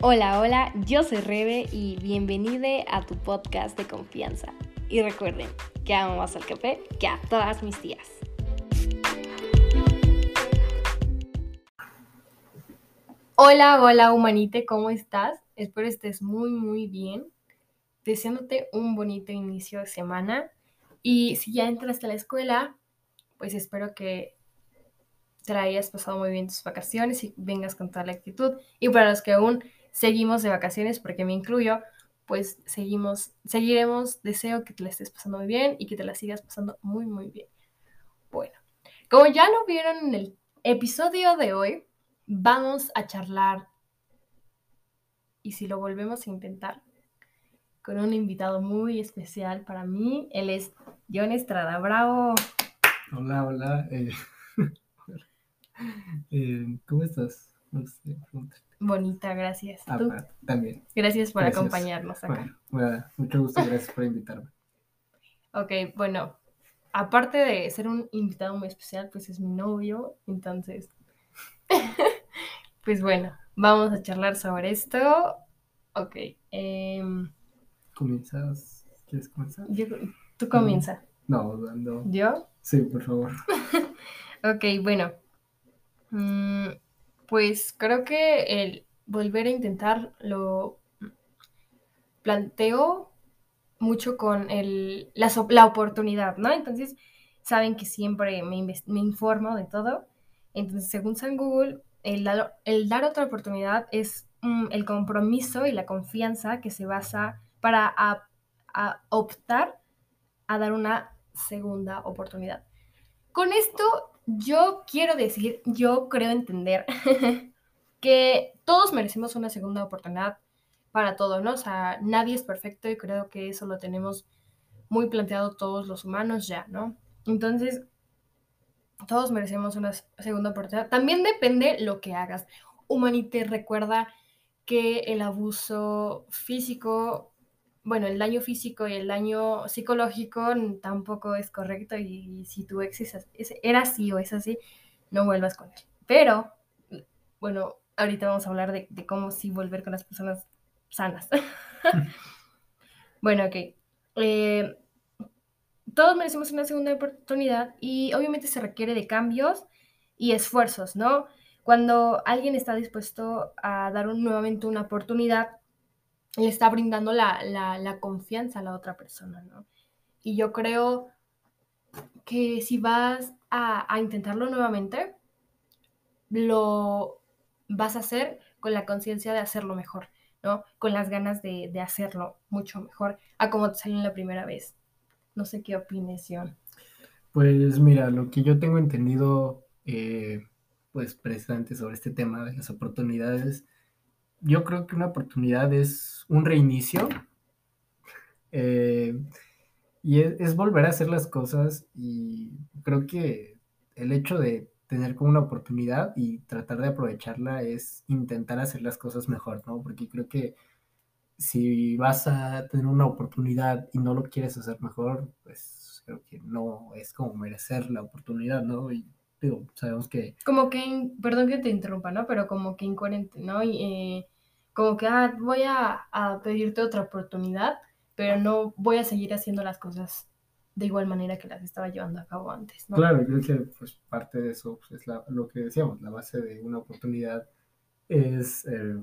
Hola, hola, yo soy Rebe y bienvenida a tu podcast de confianza. Y recuerden que amo más al café que a todas mis tías. Hola, hola, humanite, ¿cómo estás? Espero estés muy, muy bien. Deseándote un bonito inicio de semana. Y si ya entraste a la escuela, pues espero que te hayas pasado muy bien tus vacaciones y vengas con toda la actitud. Y para los que aún seguimos de vacaciones, porque me incluyo, pues seguimos, seguiremos. Deseo que te la estés pasando muy bien y que te la sigas pasando muy, muy bien. Bueno, como ya lo vieron en el episodio de hoy, vamos a charlar. Y si lo volvemos a intentar, con un invitado muy especial para mí. Él es John Estrada. ¡Bravo! Hola, hola. Eh, eh, ¿Cómo estás? No sé, Bonita, gracias. Ah, ¿Tú? también. Gracias por Gracias. acompañarnos acá. Bueno, bueno, mucho gusto, gracias por invitarme. Ok, bueno, aparte de ser un invitado muy especial, pues es mi novio, entonces, pues bueno, vamos a charlar sobre esto. Ok, em, ¿Comienzas? ¿Quieres comenzar? yo- tú comienza. No, no. ¿Yo? Sí, por favor. Ok, bueno. Mm, pues creo que el volver a intentar lo planteo mucho con el, la, la oportunidad, ¿no? Entonces, saben que siempre me, informo de todo. Entonces, según San Google, el, dar- otra oportunidad es mm, el compromiso y la confianza que se basa para optar a dar una segunda oportunidad. Con esto yo quiero decir, yo creo entender que todos merecemos una segunda oportunidad para todo, ¿no? O sea, nadie es perfecto y creo que eso lo tenemos muy planteado todos los humanos ya, ¿no? Entonces, todos merecemos una segunda oportunidad. También depende lo que hagas. Humanite recuerda que el abuso físico, bueno, el daño físico y el daño psicológico tampoco es correcto y si tu ex es era así o es así, no vuelvas con él. Pero, bueno, ahorita vamos a hablar de, de cómo sí volver con las personas sanas. bueno, ok. Eh, todos merecemos una segunda oportunidad y obviamente se requiere de cambios y esfuerzos, ¿no? Cuando alguien está dispuesto a dar un- nuevamente una oportunidad, le está brindando la, la- confianza a la otra persona, ¿no? Y yo creo que si vas a, intentarlo nuevamente, lo vas a hacer con la conciencia de hacerlo mejor, ¿no? Con las ganas de, de hacerlo mucho mejor a como te salió la primera vez. No sé qué opines. Pues mira, lo que yo tengo entendido, eh, pues precisamente sobre este tema de las oportunidades, yo creo que una oportunidad es un reinicio eh, y es, volver a hacer las cosas y creo que el hecho de tener como una oportunidad y tratar de aprovecharla es intentar hacer las cosas mejor, ¿no? Porque creo que si vas a tener una oportunidad y no lo quieres hacer mejor, pues creo que no es como merecer la oportunidad, ¿no? Digo, sabemos que Como que, perdón que te interrumpa, ¿no? Pero como que incoherente, ¿no? Y, eh, como que, ah, voy a, a pedirte otra oportunidad, pero no voy a seguir haciendo las cosas de igual manera que las estaba llevando a cabo antes, ¿no? Claro, creo que pues parte de eso pues, es la- lo que decíamos, la base de una oportunidad es eh,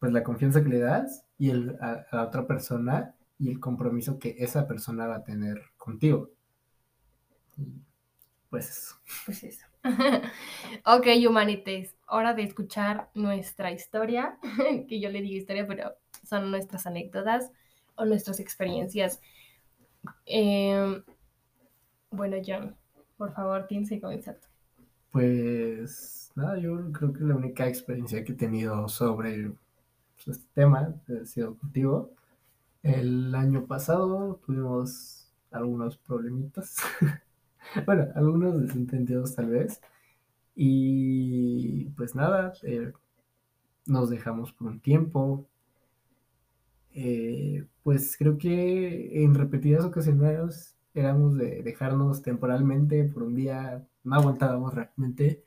pues la confianza que le das y el, a, a la otra persona y el compromiso que esa persona va a tener contigo. Pues eso. Pues eso. ok, humanites, hora de escuchar nuestra historia, que yo le digo historia, pero son nuestras anécdotas o nuestras experiencias. Em, bueno, John, por favor, tienes que comenzar. Pues nada, yo creo que la única experiencia que he tenido sobre pues, este tema ha sido contigo. El año pasado tuvimos algunos problemitas, bueno, algunos desentendidos tal vez, y pues nada, eh, nos dejamos por un tiempo. Eh, pues creo que en repetidas ocasiones éramos de dejarnos temporalmente por un día, no aguantábamos realmente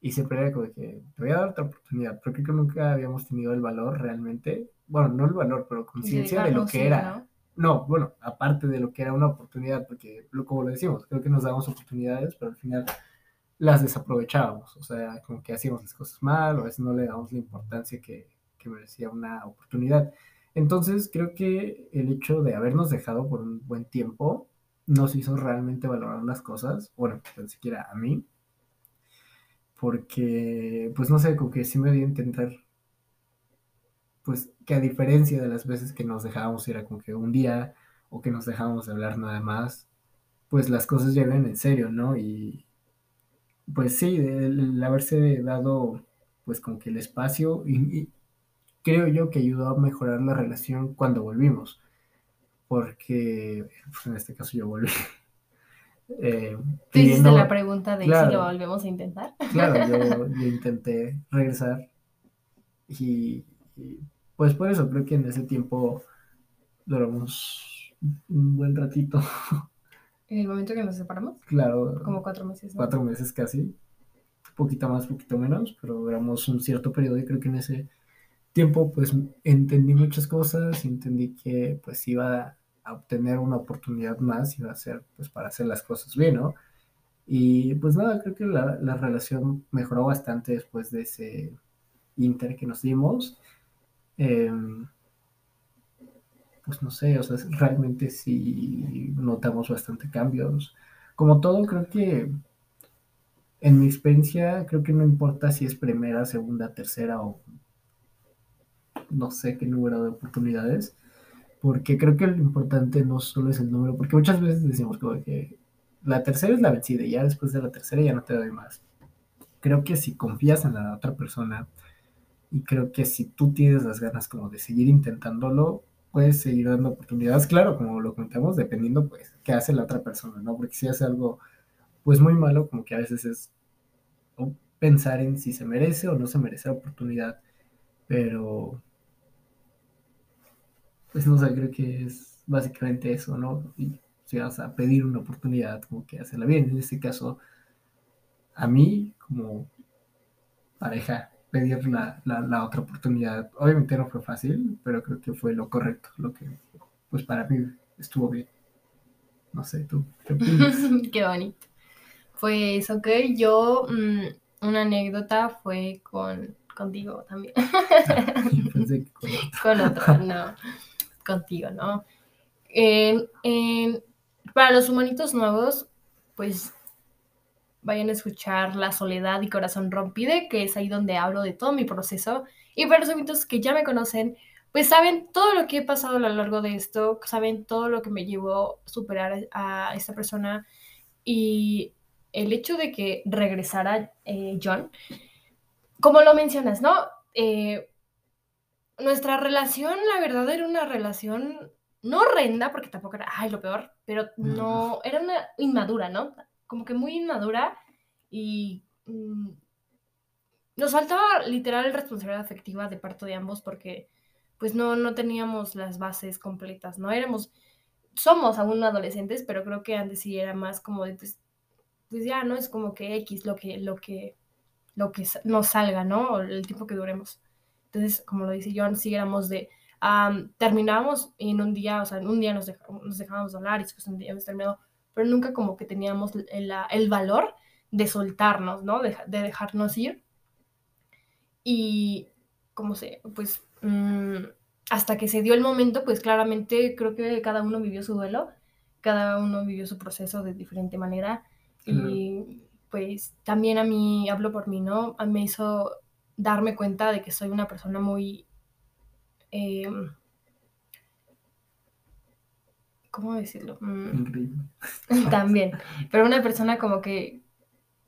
y siempre era como que te voy a dar otra oportunidad, pero creo que nunca habíamos tenido el valor realmente, bueno, no el valor, pero conciencia de lo que era. ¿no? Bueno, aparte de lo que era una oportunidad, porque como lo decimos, creo que nos damos oportunidades, pero al final las desaprovechábamos, o sea, como que hacíamos las cosas mal, o a veces no le damos la importancia que, que merecía una oportunidad. Entonces, creo que el hecho de habernos dejado por un buen tiempo nos hizo realmente valorar las cosas, bueno, ni siquiera a mí, porque, pues no sé, como que sí me dio a entender, pues que a diferencia de las veces que nos dejábamos ir a como que un día o que nos dejábamos de hablar nada más, pues las cosas llegan en serio, ¿no? Y pues sí, el, haberse dado pues como que el espacio y, creo yo que ayudó a mejorar la relación cuando volvimos, porque pues en este caso yo volví. Eh, ¿Te hiciste la pregunta de si lo volvemos a intentar? Claro, yo, intenté regresar y, pues por eso creo que en ese tiempo duramos un buen ratito. ¿En el momento que nos separamos? Claro. Como cuatro meses. Cuatro meses casi. Poquito más, poquito menos, pero duramos un cierto periodo y creo que en ese tiempo pues entendí muchas cosas y entendí que pues iba a obtener una oportunidad más, iba a ser pues para hacer las cosas bien, ¿no? Y pues nada, creo que la, la relación mejoró bastante después de ese inter que nos dimos. Em, pues no sé, o sea, realmente sí notamos bastante cambios. Como todo, creo que en mi experiencia, creo que no importa si es primera, segunda, tercera o no sé qué número de oportunidades, porque creo que lo importante no solo es el número, porque muchas veces decimos como que la tercera es la vencida y ya después de la tercera ya no te doy más. Creo que si confías en la otra persona y creo que si tú tienes las ganas como de seguir intentándolo, puedes seguir dando oportunidades, claro, como lo contamos, dependiendo pues qué hace la otra persona, ¿no? Porque si hace algo pues muy malo, como que a veces es pensar en si se merece o no se merece la oportunidad, pero pues no sé, creo que es básicamente eso, ¿no? Y si vas a pedir una oportunidad, como que hacerla bien. En este caso, a mí, como pareja, pedir la, la, otra oportunidad, obviamente no fue fácil, pero creo que fue lo correcto, lo que, pues para mí estuvo bien. No sé, tú, ¿qué opinas? Qué bonito. Pues, ok, yo, mm, una anécdota fue con, contigo también. pensé que con otro. Con otro, no contigo, ¿no? para los humanitos nuevos, pues vayan a escuchar La Soledad y Corazón Rompide, que es ahí donde hablo de todo mi proceso. Y para los humanitos que ya me conocen, pues saben todo lo que he pasado a lo largo de esto, saben todo lo que me llevó a superar a esta persona y el hecho de que regresara eh, John, como lo mencionas, ¿no? Eh, nuestra relación, la verdad, era una relación no horrenda, porque tampoco era, ay, lo peor, pero no, era una inmadura, ¿no? Como que muy inmadura y mm, nos faltaba literal responsabilidad afectiva de parte de ambos porque pues no, no teníamos las bases completas, ¿no? Éramos, somos aún adolescentes, pero creo que antes sí era más como de, pues, pues ya, ¿no? Es como que X lo que, lo que, lo que nos salga, ¿no? El tiempo que duremos. Entonces, como lo dice John, sí éramos de, um, terminamos en un día, o sea, en un día nos, dejábamos hablar y después un día hemos terminado, pero nunca como que teníamos el, el valor de soltarnos, ¿no? De, de, dejarnos ir. Y, como sé, pues, mm, hasta que se dio el momento, pues claramente creo que cada uno vivió su duelo, cada uno vivió su proceso de diferente manera. Y pues también a mí, hablo por mí, ¿no? Me hizo darme cuenta de que soy una persona muy... Em, ¿Cómo decirlo? Mm, también, pero una persona como que...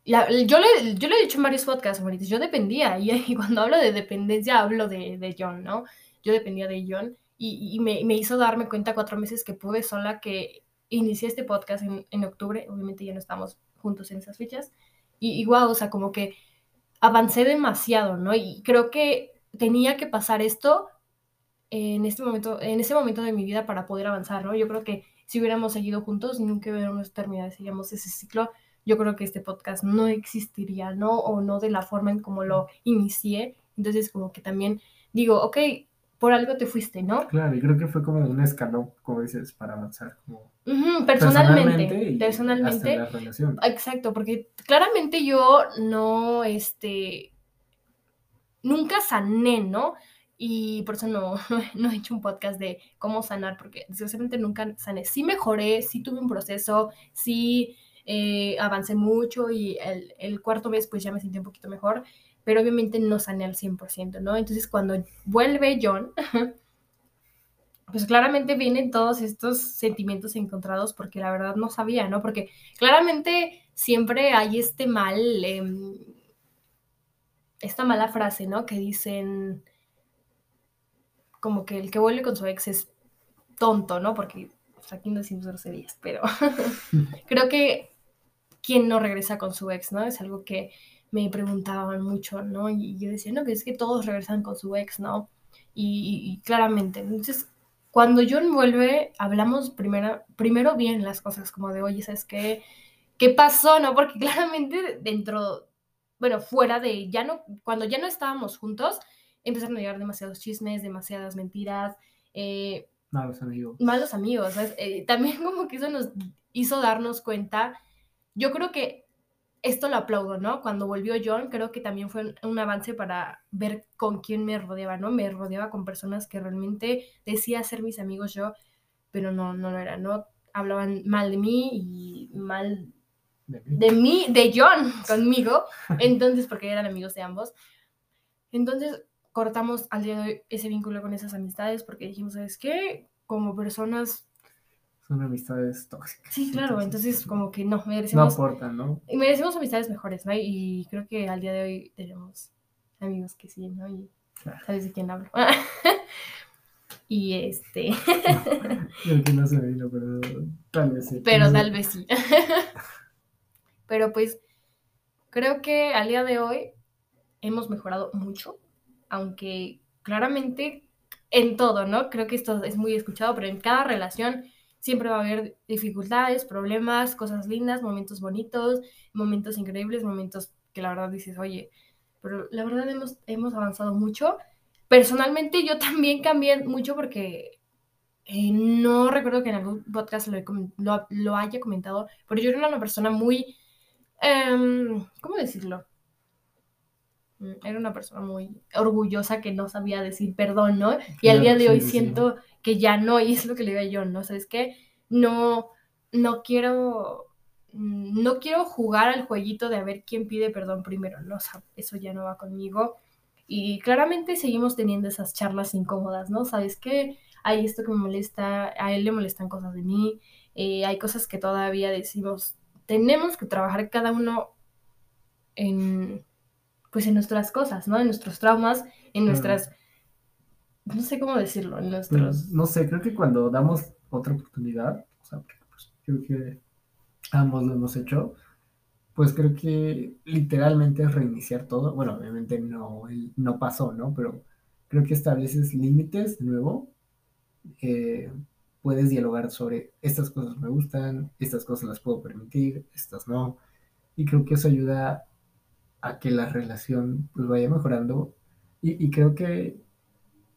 yo, le, yo le he dicho en varios podcasts, yo dependía, y, cuando hablo de dependencia hablo de, John, ¿no? Yo dependía de John y, me, hizo darme cuenta cuatro meses que pude sola que inicié este podcast en, en octubre, obviamente ya no estamos juntos en esas fechas, y, igual, o sea, como que avancé demasiado, ¿no? Y creo que tenía que pasar esto en este momento, en ese momento de mi vida para poder avanzar, ¿no? Yo creo que si hubiéramos seguido juntos, nunca hubiéramos terminado, ese ciclo. Yo creo que este podcast no existiría, ¿no? O no de la forma en como lo inicié. Entonces, como que también digo, ok, por algo te fuiste, ¿no? Claro, y creo que fue como un escalón, como dices, para avanzar. Como personalmente, y personalmente, hasta la relación. exacto, porque claramente yo no, este, nunca sané, ¿no? Y por eso no, no he hecho un podcast de cómo sanar, porque desgraciadamente nunca sané. Sí mejoré, sí tuve un proceso, sí eh, avancé mucho y el, el cuarto mes pues ya me sentí un poquito mejor, pero obviamente no sané al 100%, ¿no? Entonces cuando vuelve John, pues claramente vienen todos estos sentimientos encontrados porque la verdad no sabía, ¿no? Porque claramente siempre hay este mal, em, esta mala frase, ¿no? Que dicen como que el que vuelve con su ex es tonto, ¿no? Porque pues, aquí no decimos groserías, pero creo que quien no regresa con su ex, ¿no? Es algo que me preguntaban mucho, ¿no? Y yo decía, no, que es que todos regresan con su ex, ¿no? Y, y claramente, entonces, cuando John vuelve, hablamos primero, primero bien las cosas, como de, oye, ¿sabes qué? ¿Qué pasó, no? Porque claramente dentro, bueno, fuera de, ya no, cuando ya no estábamos juntos, empezaron a llegar demasiados chismes, demasiadas mentiras, eh, Malos amigos. malos amigos, ¿sabes? Eh, también como que eso nos hizo darnos cuenta, yo creo que esto lo aplaudo, ¿no? Cuando volvió John, creo que también fue un, un avance para ver con quién me rodeaba, ¿no? Me rodeaba con personas que realmente decía ser mis amigos yo, pero no, no lo eran, ¿no? Hablaban mal de mí y mal de mí. de mí, de John conmigo, entonces, porque eran amigos de ambos. Entonces, cortamos al día de hoy ese vínculo con esas amistades porque dijimos, ¿sabes qué? Como personas, Son amistades tóxicas. sí, claro, entonces pues, como que no, No merecemos, aportan, ¿no? y merecemos amistades mejores, ¿no? Y creo que al día de hoy tenemos amigos que sí, ¿no? Y Claro. sabes de quién hablo. y este, Creo que no se vino, pero tal vez sí. pero No tal vez sí. pero pues creo que al día de hoy hemos mejorado mucho, aunque claramente en todo, ¿no? Creo que esto es muy escuchado, pero en cada relación siempre va a haber dificultades, problemas, cosas lindas, momentos bonitos, momentos increíbles, momentos que la verdad dices, oye, pero la verdad hemos, hemos avanzado mucho. Personalmente yo también cambié mucho porque eh, no recuerdo que en algún podcast lo, haya comentado, pero yo era una persona muy, em, ¿cómo decirlo? Mm, Era una persona muy orgullosa que no sabía decir perdón, ¿no? Y al día de hoy sí, sí. siento que ya no, y es lo que le digo a John, ¿no? ¿Sabes qué? No, no quiero, mm, no quiero jugar al jueguito de a ver quién pide perdón primero, ¿no? O sea, eso ya no va conmigo. Y claramente seguimos teniendo esas charlas incómodas, ¿no? ¿Sabes qué? Hay esto que me molesta, a él le molestan cosas de mí, eh, hay cosas que todavía decimos, tenemos que trabajar cada uno en, pues en nuestras cosas, ¿no? En nuestros traumas, en nuestras, no sé cómo decirlo, en nuestros... no sé, creo que cuando damos otra oportunidad, o sea, porque, pues, creo que ambos lo hemos hecho, pues creo que literalmente es reiniciar todo. Bueno, obviamente no, no pasó, ¿no? Pero creo que estableces límites de nuevo. eh, puedes dialogar sobre estas cosas me gustan, estas cosas las puedo permitir, estas no. Y creo que eso ayuda a que la relación pues vaya mejorando. Y, y creo que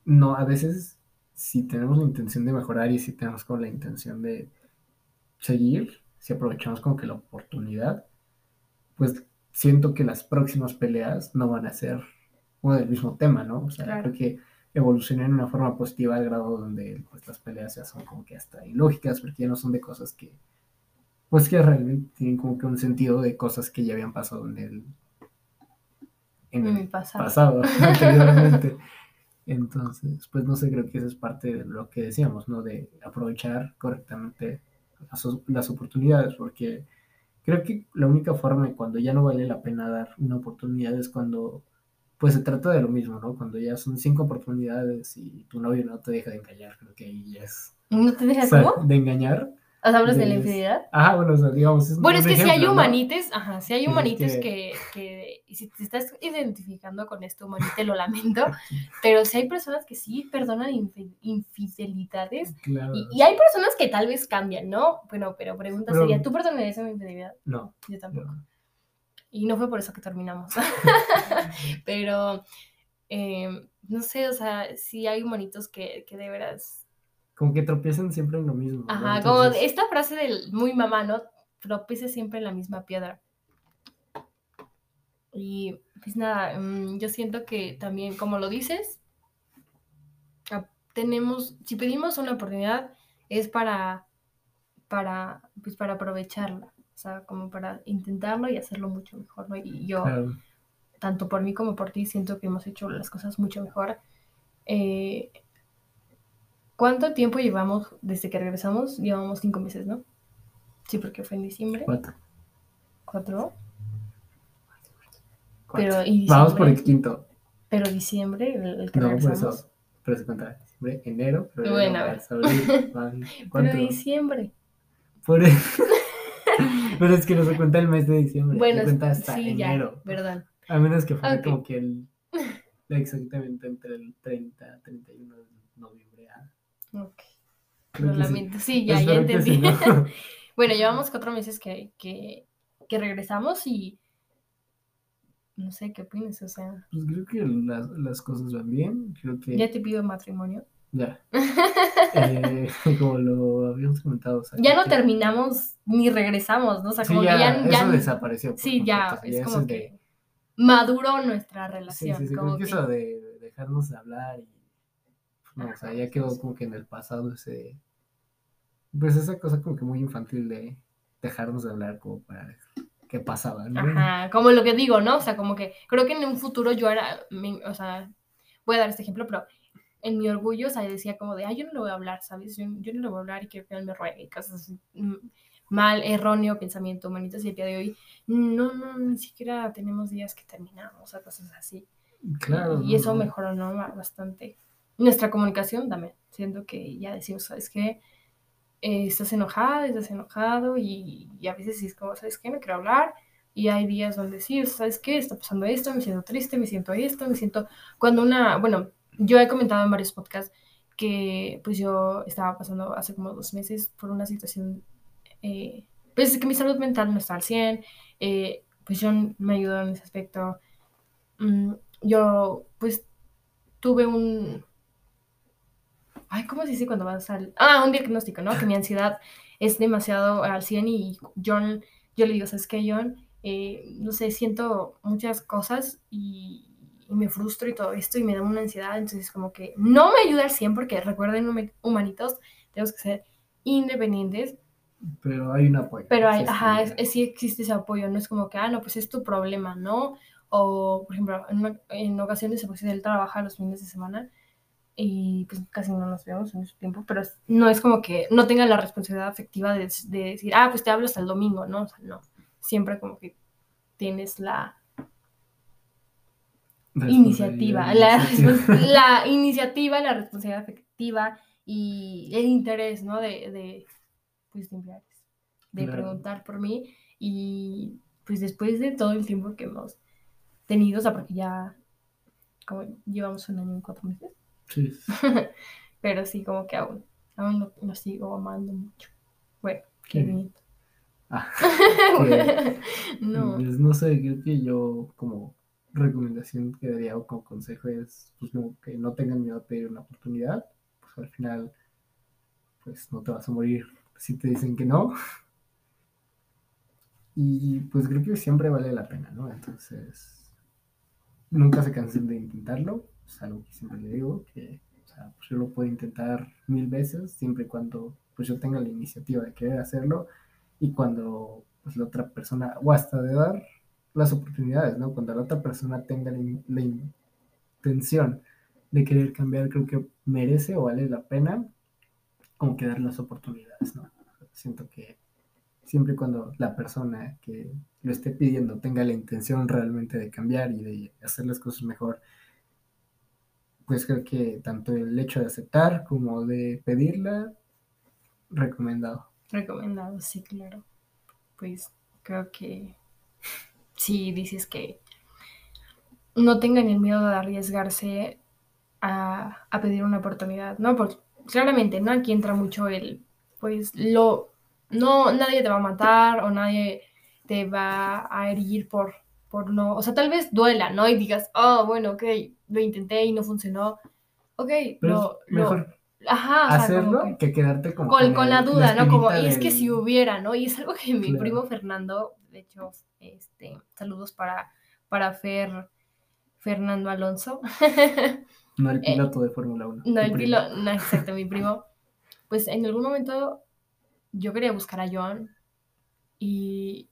no, a veces si tenemos la intención de mejorar y si tenemos como la intención de seguir, si aprovechamos como que la oportunidad, pues siento que las próximas peleas no van a ser uno del mismo tema, ¿no? O sea, Claro. creo que evolucionan de una forma positiva al grado donde pues las peleas ya son como que hasta ilógicas, porque ya no son de cosas que, pues que realmente tienen como que un sentido de cosas que ya habían pasado en el, en el mi pasado. pasado anteriormente. Entonces, pues no sé, creo que eso es parte de lo que decíamos, ¿no? De aprovechar correctamente las, o- las oportunidades, porque creo que la única forma de cuando ya no vale la pena dar una oportunidad es cuando, pues se trata de lo mismo, ¿no? Cuando ya son cinco oportunidades y tu novio no te deja de engañar, creo que ahí ya es... ¿No te o dejas sea, de engañar, O sea, hablas de la Des- infidelidad. Ajá, bueno, o sea, digamos. Es Bueno, es que si hay ejemplo, ¿no? humanites, ajá, si hay Pues es humanites que- que, que, y si te estás identificando con esto, humanite, lo lamento, pero si hay personas que sí perdonan infi- infidelidades Claro. y, y hay personas que tal vez cambian, ¿no? Bueno, pero pregunta Pero- sería, ¿tú perdonarías una infidelidad? No. Yo tampoco. no. Y no fue por eso que terminamos. pero, eh, no sé, o sea, sí hay humanitos que, que de veras Como que tropiezan siempre en lo mismo. Ajá, como Entonces, esta frase del muy mamá, ¿no? Tropiece siempre en la misma piedra. Y pues nada, mm, yo siento que también, como lo dices, tenemos, si pedimos una oportunidad, es para, para, pues para aprovecharla. O sea, como para intentarlo y hacerlo mucho mejor, ¿no? Y yo, claro. tanto por mí como por ti, siento que hemos hecho las cosas mucho mejor. Eh, ¿Cuánto tiempo llevamos desde que regresamos? Llevamos cinco meses, ¿no? Sí, porque fue en diciembre. Cuatro. Cuatro. Pero, ¿y Vamos por el quinto. Pero diciembre, el, el que No, por regresamos. eso. Pero se cuenta diciembre, enero, febrero, Bueno, a ver. marzo, abril, van Pero diciembre. Por eso. Pero es que no se cuenta el mes de diciembre. Bueno, se cuenta hasta sí, enero. ya, perdón. A menos que fuera Ok. como que el. Exactamente entre el 30, 31 de noviembre. ah, Ok. creo Lo que sí. lamento. Sí, ya, ya Espero entendí. sí, ¿no? bueno, llevamos cuatro meses que, que, que regresamos y no sé qué opinas, o sea, Pues creo que las, las cosas van bien. Creo que. ya te pido matrimonio. Ya. Eh, como lo habíamos comentado. o sea, ya no que- terminamos ni regresamos, ¿no? O sea, Sí, como ya, que ya, ya eso desapareció. sí, ya, es como de- que maduró nuestra Sí, relación. sí, sí, como creo que que- eso de de dejarnos de hablar y. No, o sea, ya sí, quedó sí. como que en el pasado ese. Pues esa cosa como que muy infantil de dejarnos de hablar como para qué pasaba, ¿no? Ajá, como lo que digo, ¿no? O sea, como que creo que en un futuro yo era, mi- o sea, voy a dar este ejemplo, pero en mi orgullo, o sea, decía como de, ay, yo no le voy a hablar, ¿sabes? Yo, yo no le voy a hablar y que él me ruegue y cosas así. Mm, Mal, erróneo pensamiento, manitas, y el día de hoy, no, no, ni siquiera tenemos días que terminamos, o sea, cosas así. Claro. Y eso mejoró, ¿no? Ba- Bastante. Nuestra comunicación también, siento que ya decimos, ¿sabes qué? Eh, estás enojada, estás enojado y, a veces es como, ¿sabes qué? No quiero hablar. Y hay días donde sí, ¿sabes qué? Está pasando esto, me siento triste, me siento esto, me siento... Cuando una, bueno, yo he comentado en varios podcasts que pues yo estaba pasando hace como dos meses por una situación, eh, pues que mi salud mental no está al 100, eh, pues yo me ayudó en ese aspecto. Mm, yo pues tuve un... Ay, ¿cómo se dice cuando vas al... Ah, un diagnóstico, ¿no? Que mi ansiedad es demasiado al 100 y John, yo le digo, ¿sabes qué, John? Eh, no sé, siento muchas cosas y, y me frustro y todo esto y me da una ansiedad, entonces como que no me ayuda al 100 porque recuerden, huma- humanitos, tenemos que ser independientes, Pero hay un apoyo. pero hay, ajá, es- ya. es- sí existe ese apoyo, no es como que, ah, no, pues es tu problema, ¿no? O, por ejemplo, en, ocasiones, pues él trabaja los fines de semana y pues casi no nos vemos en ese tiempo, pero no es como que no tenga la responsabilidad afectiva de, de decir, ah, pues te hablo hasta el domingo, ¿no? O sea, no, siempre como que tienes la iniciativa, la, iniciativa, la responsabilidad afectiva y el interés, ¿no? De, de pues, de enviar, de Claro. preguntar por mí y pues después de todo el tiempo que hemos tenido, o sea, porque ya como llevamos un año y cuatro meses, Sí. pero sí como que aún, aún lo, lo sigo amando mucho. Bueno, qué Sí. bien. Ah, no. Pues no sé, creo que yo como recomendación que daría o como consejo es pues como que no tengan miedo a pedir una oportunidad, pues al final pues no te vas a morir si te dicen que no. Y pues creo que siempre vale la pena, ¿no? Entonces, nunca se cansen de intentarlo, es algo que siempre le digo, que o sea, pues yo lo puedo intentar mil veces, siempre y cuando pues yo tenga la iniciativa de querer hacerlo y cuando pues, la otra persona, o hasta de dar las oportunidades, ¿no? Cuando la otra persona tenga la, in- la intención de querer cambiar, creo que merece o vale la pena como que dar las oportunidades, ¿no? Siento que siempre y cuando la persona que lo esté pidiendo tenga la intención realmente de cambiar y de hacer las cosas mejor, pues creo que tanto el hecho de aceptar como de pedirla, recomendado. Recomendado, sí, claro. Pues creo que sí dices que no tengan el miedo de arriesgarse a, a pedir una oportunidad, ¿no? Porque claramente, ¿no? Aquí entra mucho el, pues, lo, no, nadie te va a matar o nadie te va a herir por, por no, o sea, tal vez duela, ¿no? Y digas, oh, bueno, ok, lo intenté y no funcionó, ok, Pero mejor ajá, o sea, hacerlo como que, quedarte con, con, con la duda, ¿no? Como, espinita y es que del- si hubiera, ¿no? Y es algo que mi Claro. primo Fernando, de hecho, este, saludos para, para Fer, Fernando Alonso. No el Eh, piloto de Fórmula 1. No, el primo. pilo, no, exacto, mi primo. Pues en algún momento yo quería buscar a John y,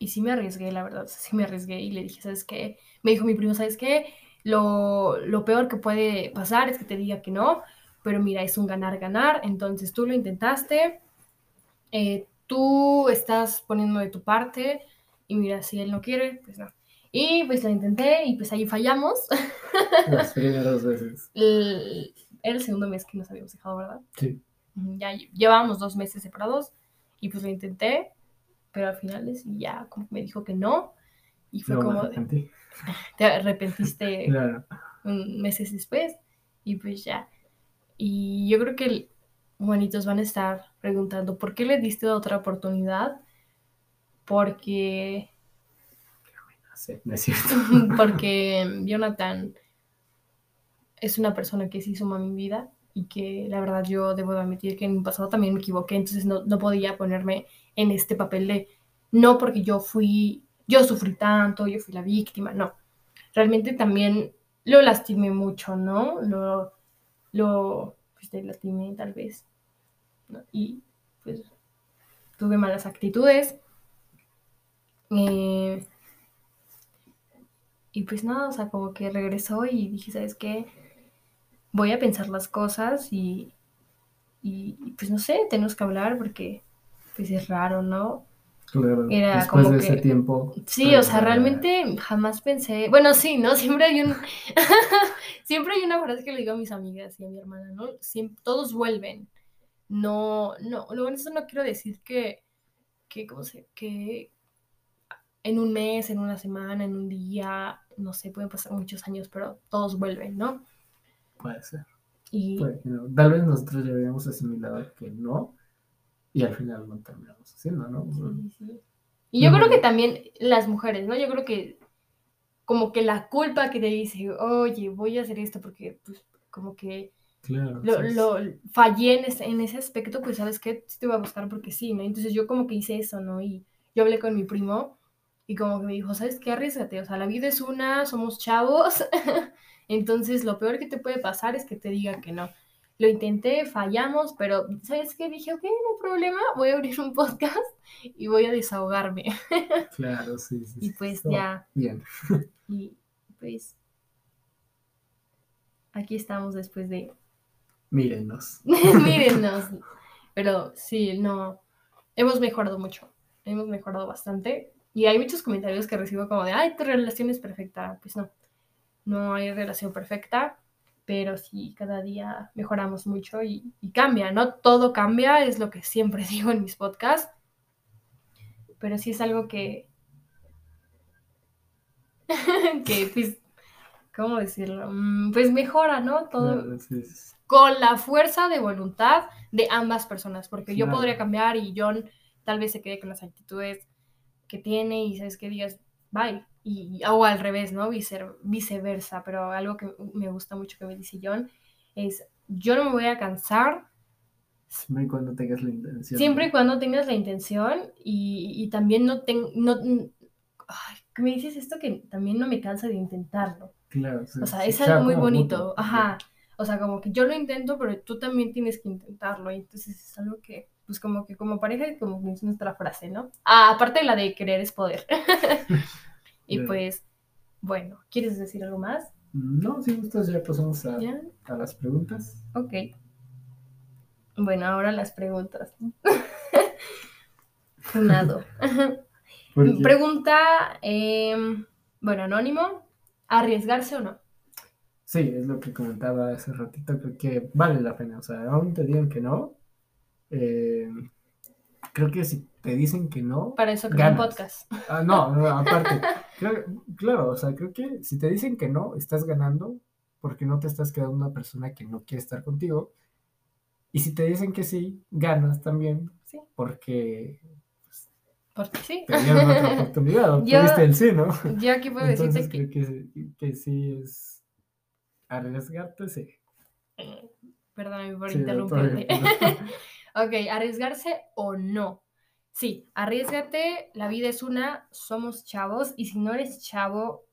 y sí me arriesgué, la verdad, sí me arriesgué y le dije, ¿sabes qué? Me dijo mi primo, ¿sabes qué? Lo, lo peor que puede pasar es que te diga que no, pero mira, es un ganar-ganar, entonces tú lo intentaste, eh, tú estás poniendo de tu parte y mira, si él no quiere, pues no. Y pues lo intenté y pues ahí fallamos. Las primeras veces. El- era el segundo mes que nos habíamos dejado, ¿verdad? Sí. Ya lle- llevábamos dos meses separados y pues lo intenté, pero al final ya como me dijo que no y fue No como de, te arrepentiste Claro. meses después y pues ya. Y yo creo que el- Juanitos van a estar preguntando, ¿por qué le diste otra oportunidad? Porque Sí, no es cierto. porque Jonathan es una persona que sí suma mi vida y que la verdad yo debo de admitir que en mi pasado también me equivoqué, entonces no, no podía ponerme en este papel de no porque yo fui, yo sufrí tanto, yo fui la víctima, no. Realmente también lo lastimé mucho, ¿no? Lo, lo, pues te lastimé tal vez, ¿no? Y pues tuve malas actitudes. Eh, y pues nada, o sea, como que regresó y dije, ¿sabes qué? Voy a pensar las cosas y, y, y, pues no sé, tenemos que hablar porque pues es raro, ¿no? Claro. Era Después como de ese que- tiempo. Sí, o sea, realmente jamás pensé, bueno, sí, ¿no? Siempre hay un, siempre hay una frase que le digo a mis amigas y a mi hermana, ¿no? Todos vuelven. No, no, lo bueno, eso no quiero decir que, que, ¿cómo se, que en un mes, en una semana, en un día, no sé, pueden pasar muchos años, pero todos vuelven, ¿no? Puede ser. Y puede que no. Tal vez nosotros ya habíamos asimilado que no. Y al final no terminamos haciendo, ¿no? O sea, Sí, sí, sí. Y yo creo que también las mujeres, ¿no? Yo creo que como que la culpa que te dice, oye, voy a hacer esto porque, pues, como que Claro. lo, sí, lo fallé en ese, en ese aspecto, pues, ¿sabes qué? Sí te voy a buscar porque sí, ¿no? Entonces yo como que hice eso, ¿no? Y yo hablé con mi primo y como que me dijo, ¿sabes qué? Arriesgate, o sea, la vida es una, somos chavos, entonces lo peor que te puede pasar es que te diga que no. Lo intenté, fallamos, pero ¿sabes qué? Dije, ok, no hay problema, voy a abrir un podcast y voy a desahogarme. Claro, sí, sí. Y sí. pues Oh, ya, Bien. y pues aquí estamos después de Mírenos. Mírennos. Pero sí, no. Hemos mejorado mucho. Hemos mejorado bastante. Y hay muchos comentarios que recibo como de, ay, tu relación es perfecta. Pues no. No hay relación perfecta. Pero sí, cada día mejoramos mucho y, y cambia, ¿no? Todo cambia, es lo que siempre digo en mis podcasts. Pero sí es algo que. que, pues. ¿Cómo decirlo? Mm, Pues mejora, ¿no? Todo sí. con la fuerza de voluntad de ambas personas, porque yo Claro. podría cambiar y John tal vez se quede con las actitudes que tiene y sabes que digas, bye, y, o al revés, ¿no? Vicer- viceversa, pero algo que me gusta mucho que me dice John es, yo no me voy a cansar Siempre y cuando tengas la intención. siempre y cuando tengas la intención y, y también no tengo, no, ay, me dices esto que también no me cansa de intentarlo. Claro, sí, O sea, sí, es algo muy bonito. Ajá. O sea, como que yo lo intento, pero tú también tienes que intentarlo. Y entonces es algo que, pues como que como pareja, como que es nuestra frase, ¿no? Ah, aparte de la de querer es poder. y pues, bueno, ¿quieres decir algo más? No, si gustas, ya pasamos a, a las preguntas. Ok. Bueno, ahora las preguntas. Funado. Pregunta, em, bueno, anónimo, ¿arriesgarse o no? Sí, es lo que comentaba hace ratito, creo que vale la pena. O sea, aún te digan que no, Eh, creo que si te dicen que no. Para eso creo un podcast. Ah, no, no, aparte. claro, o sea, creo que si te dicen que no, estás ganando porque no te estás quedando una persona que no quiere estar contigo. Y si te dicen que sí, ganas también. Sí. Porque. Pues, porque sí. Te dieron otra oportunidad. yo, tuviste el sí, ¿no? Yo aquí puedo decirte que... que, que sí es arriesgarte, sí. Perdóname por interrumpirte. ok, arriesgarse o no. Sí, arriesgate, la vida es una, somos chavos y si no eres chavo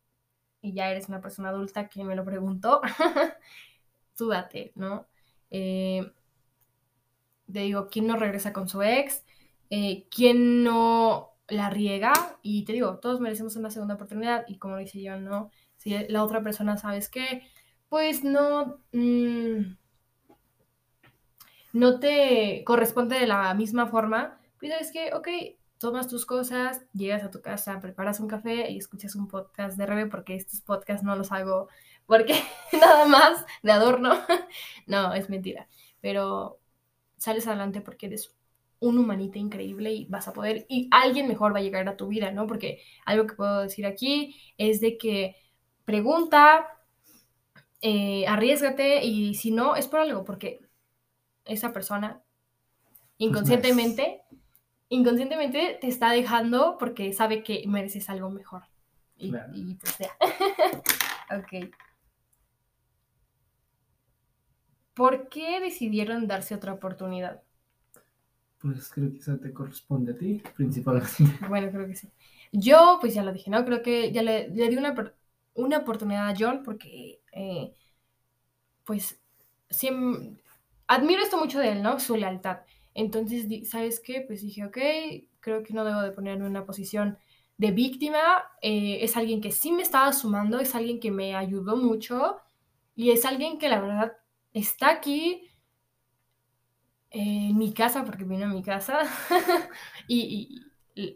y ya eres una persona adulta que me lo preguntó, tú date, ¿no? Eh, te digo, ¿quién no regresa con su ex? Eh, ¿Quién no la riega? Y te digo, todos merecemos una segunda oportunidad y como dice yo, ¿no? Si la otra persona, ¿sabes qué? Pues no... Mm, no te corresponde de la misma forma, pues sabes que, ok, tomas tus cosas, llegas a tu casa, preparas un café y escuchas un podcast de Rebe, porque estos podcasts no los hago porque nada más de adorno. no, es mentira. Pero sales adelante porque eres un humanita increíble y vas a poder, y alguien mejor va a llegar a tu vida, ¿no? Porque algo que puedo decir aquí es de que pregunta, eh, arriesgate y si no, es por algo, porque esa persona inconscientemente, inconscientemente te está dejando porque sabe que mereces algo mejor. Y, pues ya. ok. ¿Por qué decidieron darse otra oportunidad? Pues creo que eso te corresponde a ti, principalmente. Bueno, creo que sí. Yo, pues ya lo dije, ¿no? Creo que ya le, di una, una, oportunidad a John porque, eh, pues, siempre, admiro esto mucho de él, ¿no? Su lealtad. Entonces, ¿sabes qué? Pues dije, ok, creo que no debo de ponerme en una posición de víctima. Eh, es alguien que sí me estaba sumando, es alguien que me ayudó mucho y es alguien que la verdad está aquí en mi casa, porque vino a mi casa, y,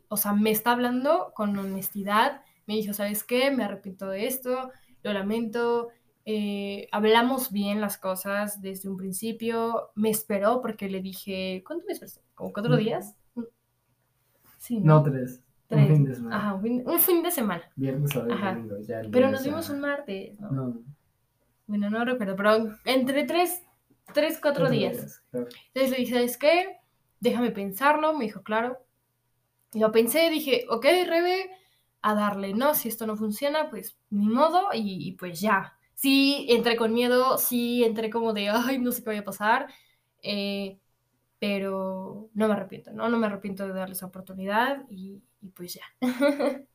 o sea, me está hablando con honestidad. Me dijo, ¿sabes qué? Me arrepiento de esto, lo lamento, eh, hablamos bien las cosas desde un principio. Me esperó porque le dije, ¿cuánto me esperó? ¿Como cuatro días? Sí, ¿no? tres. Un fin de semana. Ajá, un fin, de semana. Viernes domingo, ya. Pero nos vimos un martes, ¿no? Bueno, no recuerdo, pero entre tres, tres cuatro, días. Entonces le dije, ¿sabes qué? Déjame pensarlo. Me dijo, claro. Y lo pensé, dije, ok, Rebe, a darle, ¿no? Si esto no funciona, pues ni modo y pues ya sí entré con miedo, sí entré como de, ay, no sé qué vaya a pasar, eh, pero no me arrepiento, ¿no? No me arrepiento de darles esa oportunidad y, pues ya.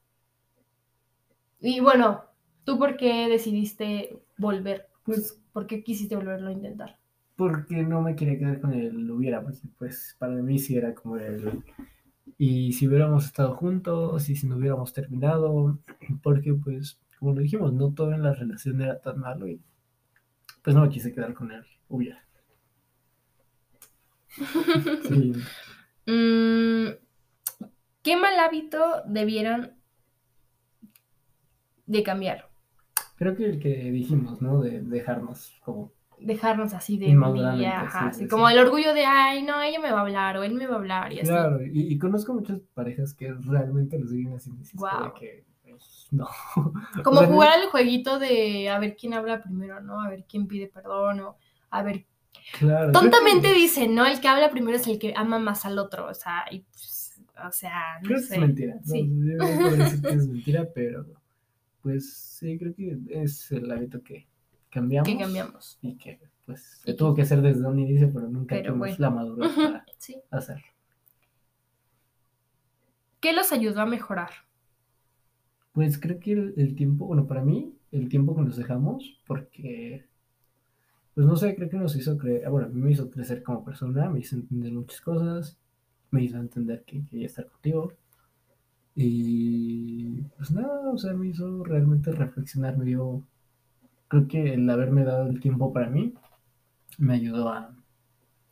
y bueno, ¿tú por qué decidiste volver? Pues, ¿por qué quisiste volverlo a intentar? Porque no me quería quedar con el hubiera, porque pues para mí sí era como el... Y si hubiéramos estado juntos y si no hubiéramos terminado, porque pues como lo dijimos, no todo en la relación era tan malo y pues no me quise quedar con él, hubiera. Mm, ¿Qué mal hábito debieran de cambiar? Creo que el que dijimos, ¿no? De dejarnos como... Dejarnos así de envidia, así, como el orgullo de, ay, no, ella me va a hablar o él me va a hablar y así. Claro, y, conozco muchas parejas que realmente lo siguen así. Wow. Que, no. Como jugar al jueguito de a ver quién habla primero, ¿no? A ver quién pide perdón o a ver. Claro, Tontamente dicen, ¿no? El que habla primero es el que ama más al otro, o sea, y pues, o sea, no creo sé. Que es mentira. Sí. no decir que es mentira, pero pues sí, creo que es el hábito que cambiamos. Que cambiamos. Y que pues se tuvo que hacer desde un inicio, pero nunca tuvimos la madurez para hacerlo. ¿Qué los ayudó a mejorar? Pues creo que el, tiempo, bueno, para mí, el tiempo que nos dejamos, porque, pues no sé, creo que nos hizo creer, bueno, a mí me hizo crecer como persona, me hizo entender muchas cosas, me hizo entender que quería estar contigo. Y pues nada, o sea, me hizo realmente reflexionar, me dio, creo que el haberme dado el tiempo para mí me ayudó a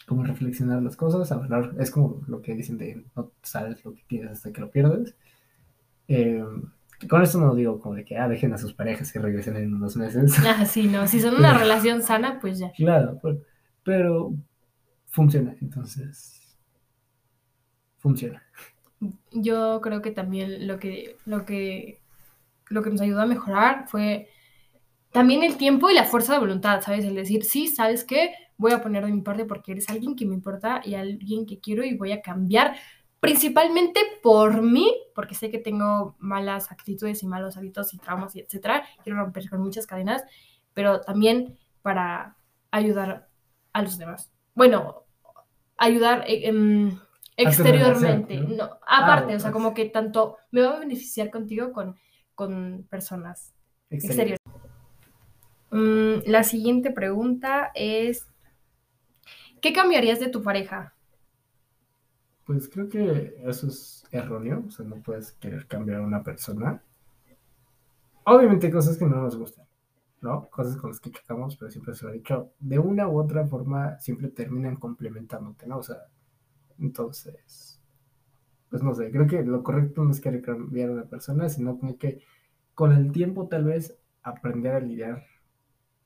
como reflexionar las cosas, a hablar, es como lo que dicen de no sabes lo que tienes hasta que lo pierdes. Eh, con esto no digo como de que ah, dejen a sus parejas y regresen en unos meses. Ah, sí, no. Si son una relación sana, pues ya. Claro, pero, funciona. Entonces, funciona. Yo creo que también lo que, lo que, lo que nos ayudó a mejorar fue también el tiempo y la fuerza de voluntad, ¿sabes? El decir, sí, ¿sabes qué? Voy a poner de mi parte porque eres alguien que me importa y alguien que quiero y voy a cambiar principalmente por mí, porque sé que tengo malas actitudes y malos hábitos y traumas y etcétera. Quiero romper con muchas cadenas, pero también para ayudar a los demás. Bueno, ayudar eh, em, exteriormente, ¿no? aparte, ah, o sea, como que tanto me va a beneficiar contigo con, con personas exteriores. Mm, la siguiente pregunta es, ¿qué cambiarías de tu pareja? Pues creo que eso es erróneo, o sea, no puedes querer cambiar a una persona. Obviamente hay cosas que no nos gustan, ¿no? Cosas con las que chocamos, pero siempre se lo he dicho, de una u otra forma siempre terminan complementándote, ¿no? O sea, entonces, pues no sé, creo que lo correcto no es querer cambiar a una persona, sino como que con el tiempo tal vez aprender a lidiar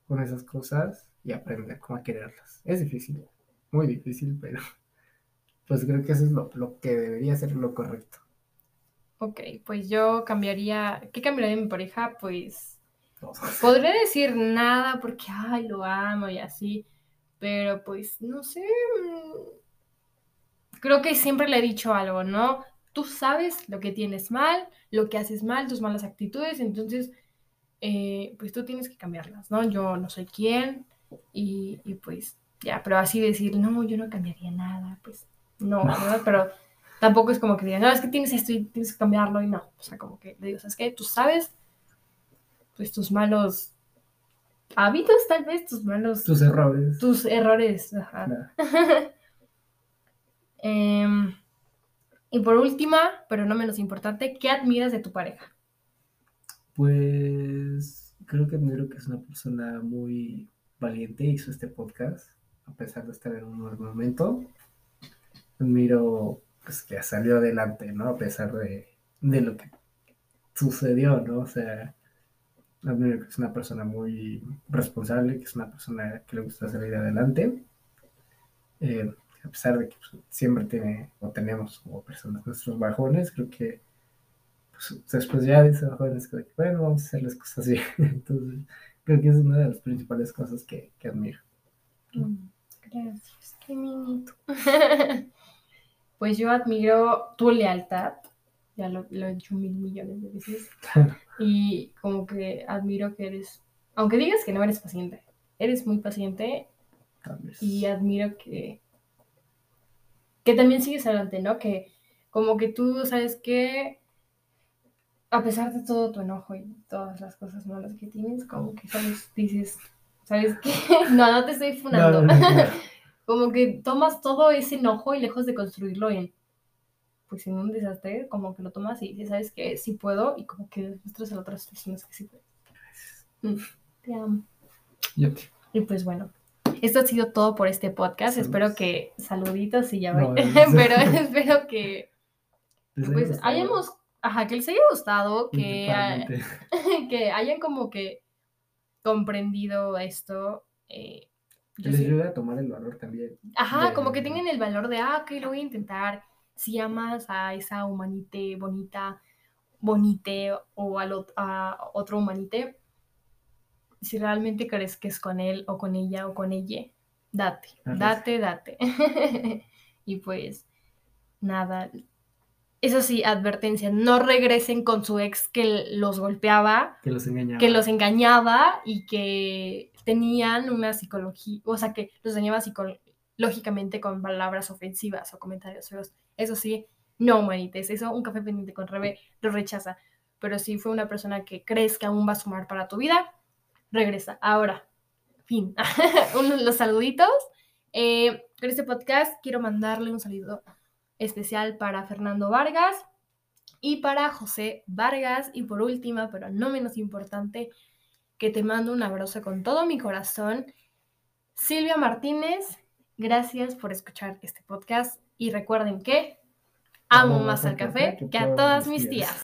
con esas cosas y aprender cómo quererlas. Es difícil, muy difícil, pero pues creo que eso es lo, que debería ser lo correcto. Ok, pues yo cambiaría, ¿qué cambiaría de mi pareja? Pues podré decir nada porque, ay, lo amo y así, pero pues no sé, mm, creo que siempre le he dicho algo, ¿no? Tú sabes lo que tienes mal, lo que haces mal, tus malas actitudes, entonces, eh, pues tú tienes que cambiarlas, ¿no? Yo no soy quien y, y pues ya, pero así decir, no, yo no cambiaría nada, pues no, Pero tampoco es como que digan, no, es que tienes esto y tienes que cambiarlo y no. O sea, como que le digo, ¿sabes qué? Tú sabes, pues tus malos hábitos, tal vez, tus malos... Tus errores. Tus errores, ajá. Em, y por última, pero no menos importante, ¿qué admiras de tu pareja? Pues creo que admiro que es una persona muy valiente, hizo este podcast, a pesar de estar en un mal momento admiro pues, que salió adelante, ¿no? A pesar de, lo que sucedió, ¿no? O sea, admiro que es una persona muy responsable, que es una persona que le gusta salir adelante. Eh, a pesar de que pues, siempre tiene o tenemos como personas nuestros bajones, creo que pues, después ya de esos bajones, que bueno, vamos a hacer las cosas bien. Entonces, creo que es una de las principales cosas que, admiro. Mm, gracias, qué minito. pues yo admiro tu lealtad, ya lo, he dicho mil millones de veces, y como que admiro que eres, aunque digas que no eres paciente, eres muy paciente y admiro que, que también sigues adelante, ¿no? Que como que tú sabes que a pesar de todo tu enojo y todas las cosas malas que tienes, como que sabes, dices, ¿sabes qué? no, no te estoy funando como que tomas todo ese enojo y lejos de construirlo en, pues en un desastre, como que lo tomas y dices, ¿sabes qué? Sí puedo y como que demuestras a otras personas que sí puedes. Mm, te amo. Y pues bueno, esto ha sido todo por este podcast. Espero que saluditos y ya no, pero espero que pues hayamos, ajá, que les haya gustado, que, que hayan como que comprendido esto. Eh, que les ayude a tomar el valor también. Ajá, como que tengan el valor de, ah, ok, lo voy a intentar. Si amas a esa humanite bonita, bonite o a otro humanite, si realmente crees que es con él o con ella o con ella, date, date, date. y pues, nada. Eso sí, advertencia, no regresen con su ex que los golpeaba, que los engañaba, que los engañaba y que tenían una psicología, o sea, que los dañaba psicológicamente con palabras ofensivas o comentarios feos. Eso sí, no, manites, eso un café pendiente con Rebe lo rechaza. Pero si fue una persona que crees que aún va a sumar para tu vida, regresa. Ahora, fin. los saluditos. Eh, con este podcast quiero mandarle un saludo especial para Fernando Vargas y para José Vargas. Y por última, pero no menos importante, que te mando un abrazo con todo mi corazón. Silvia Martínez, gracias por escuchar este podcast y recuerden que amo más al café que a todas mis tías.